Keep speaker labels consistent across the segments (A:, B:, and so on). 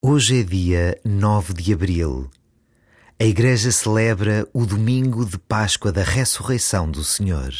A: Hoje é dia 9 de abril. A Igreja celebra o domingo de Páscoa da Ressurreição do Senhor.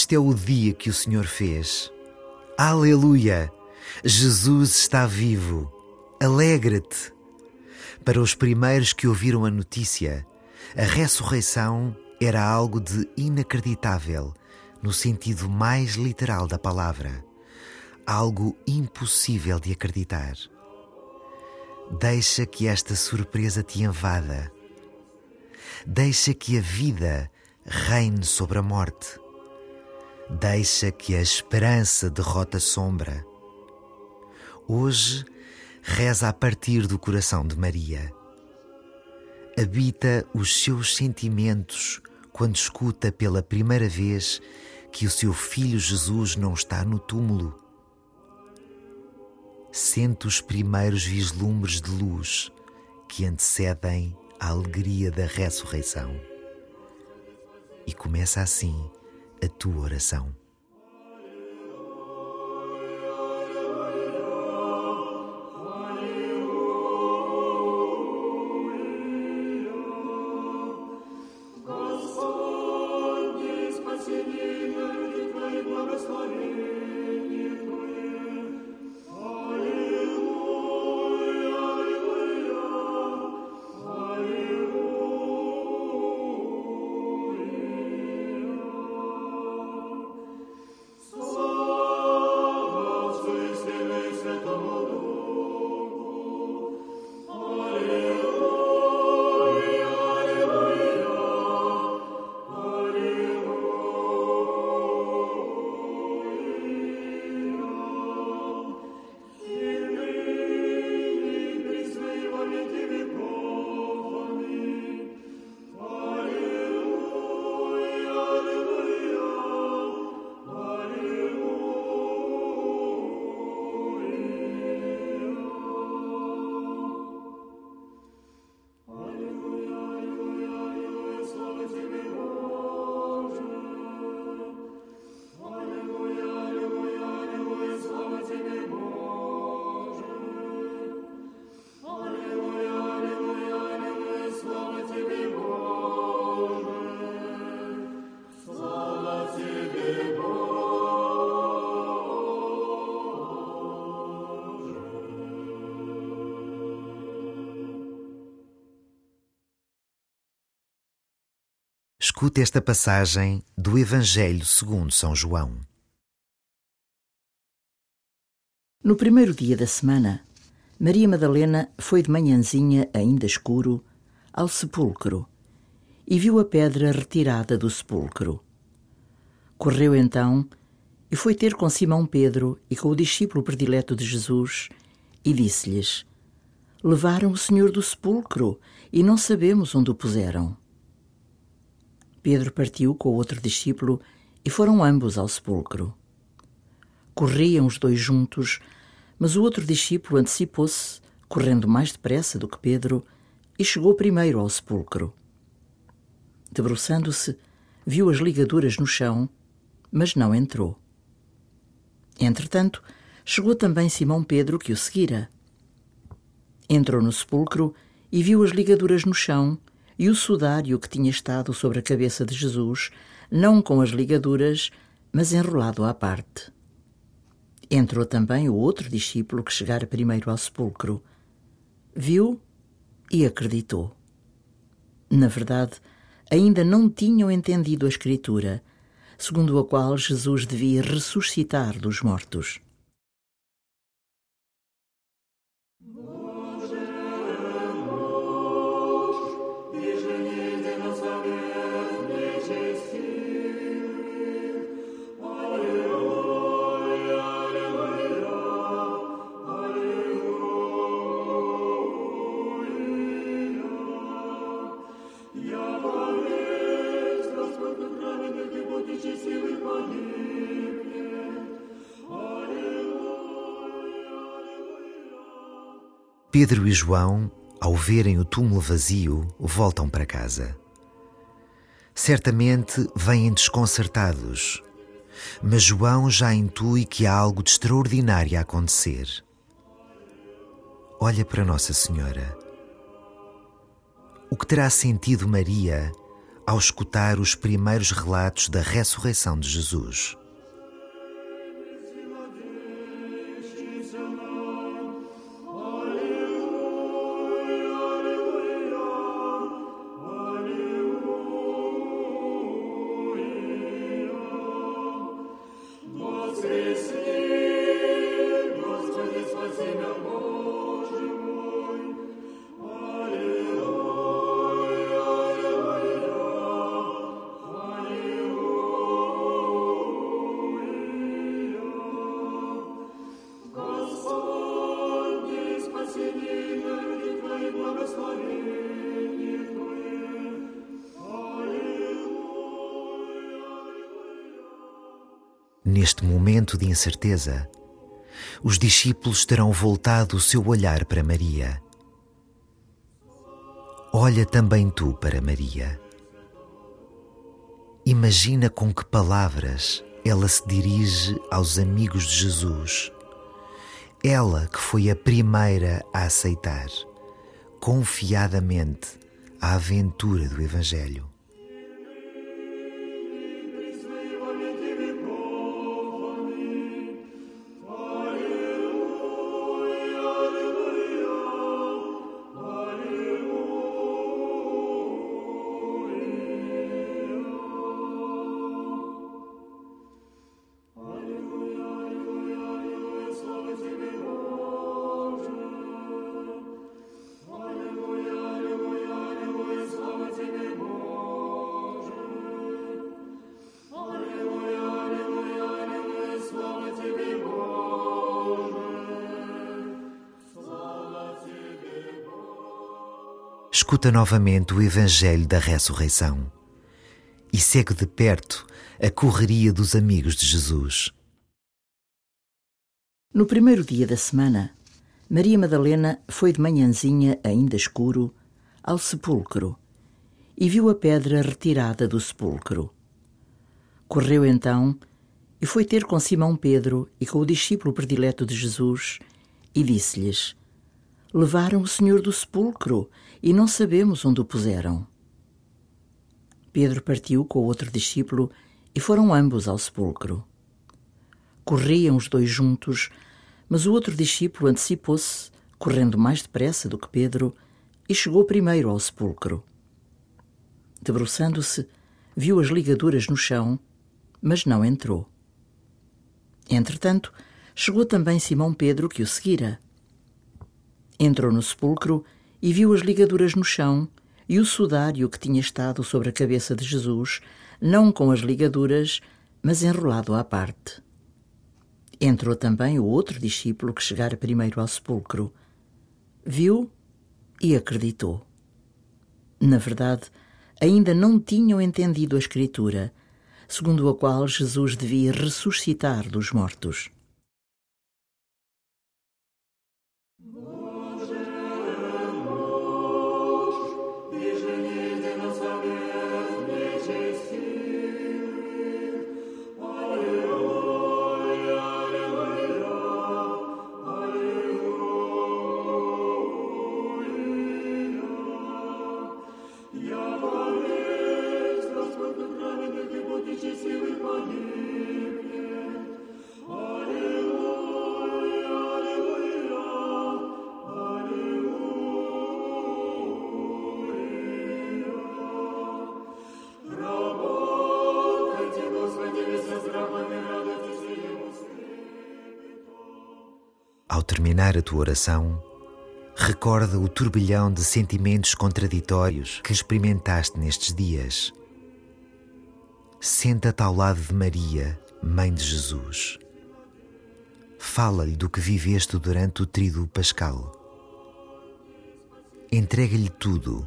A: Este é o dia que o Senhor fez. Aleluia! Jesus está vivo. Alegra-te. Para os primeiros que ouviram a notícia, a ressurreição era algo de inacreditável, no sentido mais literal da palavra. Algo impossível de acreditar. Deixa que esta surpresa te invada. Deixa que a vida reine sobre a morte. Deixa que a esperança derrota a sombra. Hoje, reza a partir do coração de Maria. Habita os seus sentimentos quando escuta pela primeira vez que o seu filho Jesus não está no túmulo. Sente os primeiros vislumbres de luz que antecedem a alegria da ressurreição. E começa assim a tua oração. Escute esta passagem do Evangelho segundo São João.
B: No primeiro dia da semana, Maria Madalena foi de manhãzinha, ainda escuro, ao sepulcro e viu a pedra retirada do sepulcro. Correu então e foi ter com Simão Pedro e com o discípulo predileto de Jesus e disse-lhes: Levaram o Senhor do sepulcro e não sabemos onde o puseram. Pedro partiu com o outro discípulo e foram ambos ao sepulcro. Corriam os dois juntos, mas o outro discípulo antecipou-se, correndo mais depressa do que Pedro, e chegou primeiro ao sepulcro. Debruçando-se, viu as ligaduras no chão, mas não entrou. Entretanto, chegou também Simão Pedro, que o seguira. Entrou no sepulcro e viu as ligaduras no chão e o sudário que tinha estado sobre a cabeça de Jesus, não com as ligaduras, mas enrolado à parte. Entrou também o outro discípulo que chegara primeiro ao sepulcro. Viu e acreditou. Na verdade, ainda não tinham entendido a Escritura, segundo a qual Jesus devia ressuscitar dos mortos.
A: Pedro e João, ao verem o túmulo vazio, voltam para casa. Certamente vêm desconcertados, mas João já intui que há algo de extraordinário a acontecer. Olha para Nossa Senhora. O que terá sentido Maria ao escutar os primeiros relatos da ressurreição de Jesus? Neste momento de incerteza, os discípulos terão voltado o seu olhar para Maria. Olha também tu para Maria. Imagina com que palavras ela se dirige aos amigos de Jesus. Ela que foi a primeira a aceitar, confiadamente, a aventura do Evangelho. Escuta novamente o Evangelho da ressurreição e segue de perto a correria dos amigos de Jesus.
B: No primeiro dia da semana, Maria Madalena foi de manhãzinha, ainda escuro, ao sepulcro e viu a pedra retirada do sepulcro. Correu então e foi ter com Simão Pedro e com o discípulo predileto de Jesus e disse-lhes: Levaram o Senhor do sepulcro e não sabemos onde o puseram. Pedro partiu com o outro discípulo e foram ambos ao sepulcro. Corriam os dois juntos, mas o outro discípulo antecipou-se, correndo mais depressa do que Pedro, e chegou primeiro ao sepulcro. Debruçando-se, viu as ligaduras no chão, mas não entrou. Entretanto, chegou também Simão Pedro, que o seguira. Entrou no sepulcro e viu as ligaduras no chão e o sudário que tinha estado sobre a cabeça de Jesus, não com as ligaduras, mas enrolado à parte. Entrou também o outro discípulo que chegara primeiro ao sepulcro. Viu e acreditou. Na verdade, ainda não tinham entendido a Escritura, segundo a qual Jesus devia ressuscitar dos mortos.
A: Terminar a tua oração, recorda o turbilhão de sentimentos contraditórios que experimentaste nestes dias. Senta-te ao lado de Maria, Mãe de Jesus. Fala-lhe do que viveste durante o tríduo pascal. Entrega-lhe tudo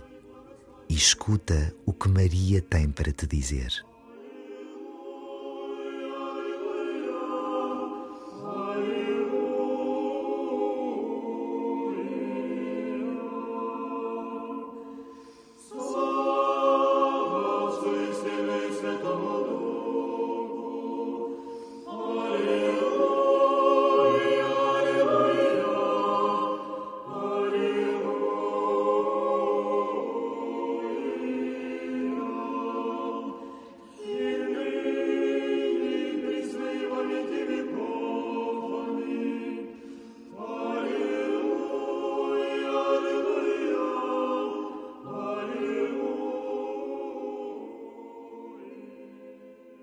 A: e escuta o que Maria tem para te dizer.